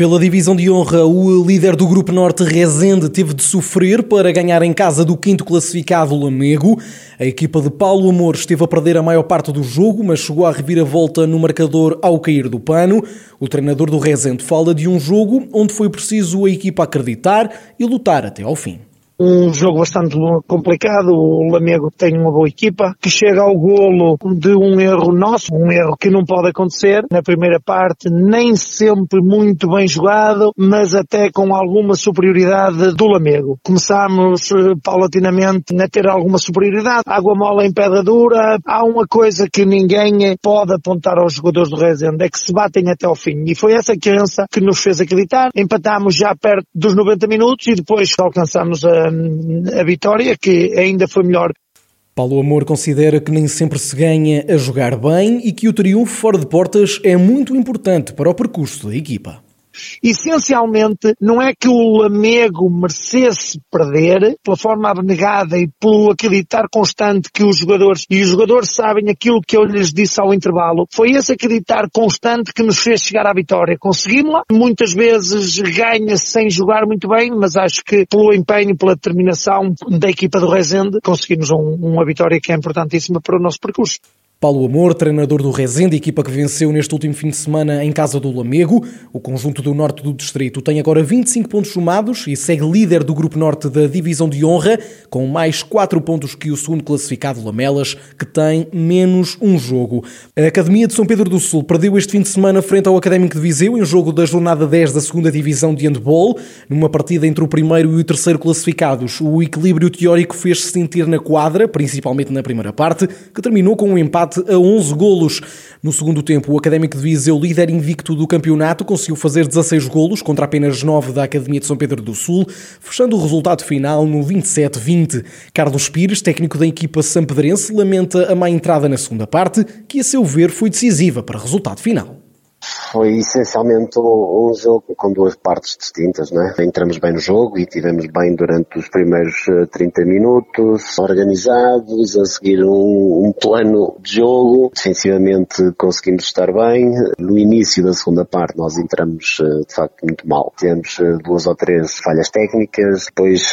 Pela divisão de honra, o líder do Grupo Norte, Rezende, teve de sofrer para ganhar em casa do quinto classificado, Lamego. A equipa de Paulo Amor esteve a perder a maior parte do jogo, mas chegou a reviravolta no marcador ao cair do pano. O treinador do Rezende fala de um jogo onde foi preciso a equipa acreditar e lutar até ao fim um jogo bastante complicado. O Lamego tem uma boa equipa que chega ao golo de um erro nosso, um erro que não pode acontecer. Na primeira parte, nem sempre muito bem jogado, mas até com alguma superioridade do Lamego. Começámos eh, paulatinamente a ter alguma superioridade. Água mola em pedra dura. Há uma coisa que ninguém pode apontar aos jogadores do Rezende, é que se batem até ao fim. E foi essa crença que nos fez acreditar. Empatámos já perto dos 90 minutos e depois alcançámos a a vitória, que ainda foi melhor. Paulo Amor considera que nem sempre se ganha a jogar bem e que o triunfo fora de portas é muito importante para o percurso da equipa. Essencialmente, não é que o Lamego merecesse perder pela forma abnegada e pelo acreditar constante que os jogadores, e os jogadores sabem aquilo que eu lhes disse ao intervalo, foi esse acreditar constante que nos fez chegar à vitória. Conseguimos-la, muitas vezes ganha-se sem jogar muito bem, mas acho que pelo empenho, pela determinação da equipa do Rezende, conseguimos um, uma vitória que é importantíssima para o nosso percurso. Paulo Amor, treinador do Rezende, equipa que venceu neste último fim de semana em casa do Lamego. O conjunto do norte do distrito tem agora 25 pontos somados e segue líder do grupo norte da divisão de honra, com mais 4 pontos que o segundo classificado Lamelas, que tem menos um jogo. A Academia de São Pedro do Sul perdeu este fim de semana frente ao Académico de Viseu em jogo da jornada 10 da segunda divisão de handball, numa partida entre o primeiro e o terceiro classificados. O equilíbrio teórico fez-se sentir na quadra, principalmente na primeira parte, que terminou com um empate empate a 11 golos. No segundo tempo, o Académico de Viseu, líder invicto do campeonato, conseguiu fazer 16 golos contra apenas 9 da Academia de São Pedro do Sul, fechando o resultado final no 27-20. Carlos Pires, técnico da equipa sampedrense, lamenta a má entrada na segunda parte, que a seu ver foi decisiva para o resultado final foi essencialmente um jogo com duas partes distintas, não é? Entramos bem no jogo e tivemos bem durante os primeiros 30 eh, minutos, organizados, a seguir um, um plano de jogo. Defensivamente conseguimos estar bem. No início da segunda parte nós entramos eh, de facto muito mal. Tivemos eh, duas ou três falhas técnicas, depois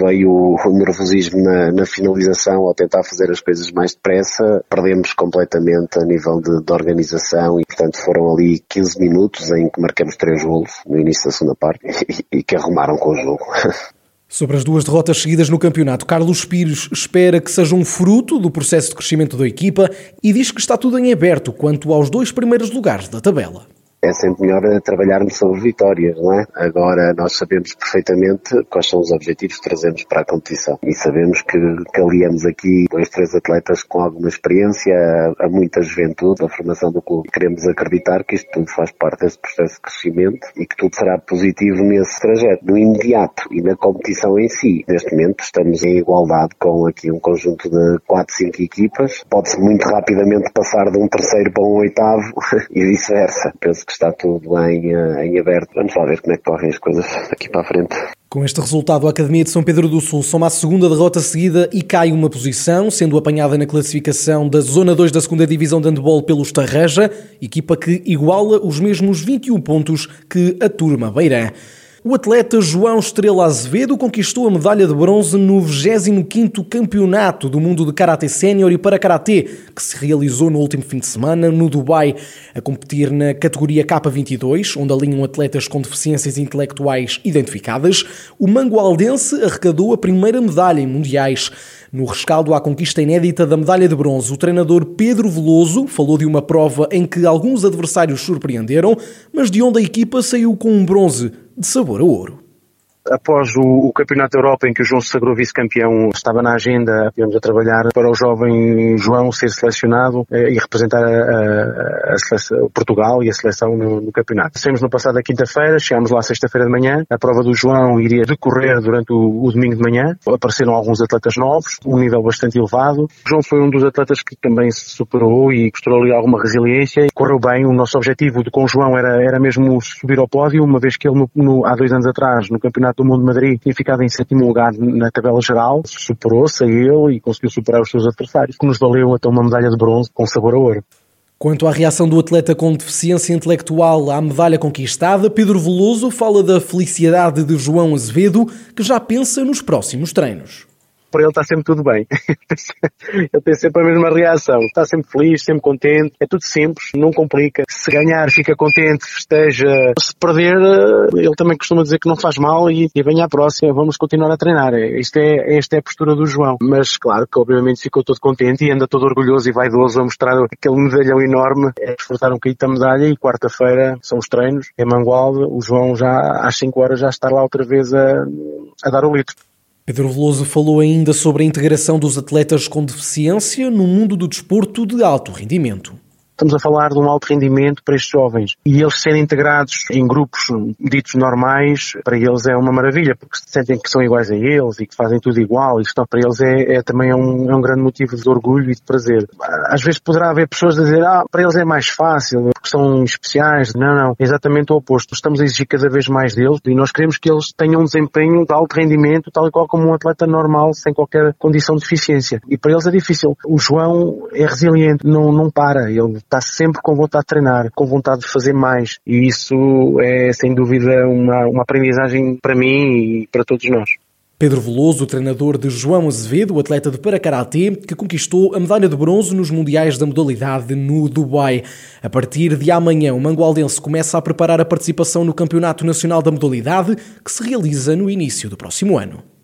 veio o nervosismo na, na finalização ao tentar fazer as coisas mais depressa. Perdemos completamente a nível de, de organização e portanto foram ali 15 minutos em que marcamos três golos no início da segunda parte e, que arrumaram com o jogo. Sobre as duas derrotas seguidas no campeonato, Carlos Pires espera que seja um fruto do processo de crescimento da equipa e diz que está tudo em aberto quanto aos dois primeiros lugares da tabela é sempre melhor trabalharmos sobre vitórias, não é? Agora nós sabemos perfeitamente quais são os objetivos que trazemos para a competição e sabemos que, que aliamos aqui dois, três atletas com alguma experiência, a, muita juventude, a formação do clube. Queremos acreditar que isto tudo faz parte desse processo de crescimento e que tudo será positivo nesse trajeto. No imediato e na competição em si, neste momento estamos em igualdade com aqui um conjunto de quatro, cinco equipas. Pode-se muito rapidamente passar de um terceiro para um oitavo e vice-versa. Que está tudo em, eh, em aberto. Vamos lá ver como é que correm as coisas daqui para a frente. Com este resultado, a Academia de São Pedro do Sul soma a segunda derrota seguida e cai uma posição, sendo apanhada na classificação da Zona 2 da segunda Divisão de Handball pelos Tarraja, equipa que iguala os mesmos 21 pontos que a Turma Beirã. O atleta João Estrela Azevedo conquistou a medalha de bronze no 25º Campeonato do Mundo de Karatê Sénior e para Karatê, que se realizou no último fim de semana no Dubai, a competir na categoria K22, onde alinham atletas com deficiências intelectuais identificadas. O mangualdense arrecadou a primeira medalha em mundiais. No rescaldo à conquista inédita da medalha de bronze, o treinador Pedro Veloso falou de uma prova em que alguns adversários surpreenderam, mas de onde a equipa saiu com um bronze de sabor a ouro. Após o, o Campeonato da Europa, em que o João se sagrou vice-campeão, estava na agenda, tivemos a trabalhar para o jovem João ser selecionado eh, e representar a, a, a seleção, Portugal e a seleção no, no campeonato. Saímos no passado quinta-feira, chegámos lá sexta-feira de manhã, a prova do João iria decorrer durante o, o, domingo de manhã, apareceram alguns atletas novos, um nível bastante elevado. O João foi um dos atletas que também se superou e mostrou ali alguma resiliência e correu bem. O nosso objetivo com o João era, era mesmo subir ao pódio, uma vez que ele no, no, há dois anos atrás, no Campeonato do Mundo de Madrid, tinha ficado em sétimo lugar na tabela geral, superou, saiu e conseguiu superar os seus adversários, que nos valeu até uma medalha de bronze com sabor a ouro. Quanto à reação do atleta com deficiência intelectual à medalha conquistada, Pedro Veloso fala da felicidade de João Azevedo, que já pensa nos próximos treinos para ele está sempre tudo bem. ele tem sempre a mesma reação. Está sempre feliz, sempre contente. É tudo simples, não complica. Se ganhar, fica contente, festeja. Se perder, ele também costuma dizer que não faz mal e, e venha à próxima, vamos continuar a treinar. Isto é, esta é a postura do João. Mas claro que obviamente ficou todo contente e anda todo orgulhoso e vaidoso a mostrar aquele medalhão enorme. É desfrutar um bocadinho da medalha e quarta-feira são os treinos. É Mangualde, o João já às 5 horas já está lá outra vez a, a dar o litro. Pedro Veloso falou ainda sobre a integração dos atletas com deficiência no mundo do desporto de alto rendimento. Estamos a falar de um alto rendimento para estes jovens. E eles serem integrados em grupos ditos normais, para eles é uma maravilha, porque se sentem que são iguais a eles e que fazem tudo igual. Isto para eles é, é também um, é um, grande motivo de orgulho e de prazer. Às vezes poderá haver pessoas a dizer, ah, para eles é mais fácil, porque são especiais. Não, não. É exatamente o oposto. Estamos a exigir cada vez mais deles e nós queremos que eles tenham um desempenho de alto rendimento, tal e qual como um atleta normal, sem qualquer condição de deficiência. E para eles é difícil. O João é resiliente, não, não para. Ele está sempre com vontade de treinar, com vontade de fazer mais. E isso é, sem dúvida, uma, uma aprendizagem para mim e para todos nós. Pedro Veloso, treinador de João Azevedo, atleta de Paracaraté, que conquistou a medalha de bronze nos Mundiais da modalidade no Dubai. A partir de amanhã, o mangualdense começa a preparar a participação no Campeonato Nacional da Modalidade, que se realiza no início do próximo ano.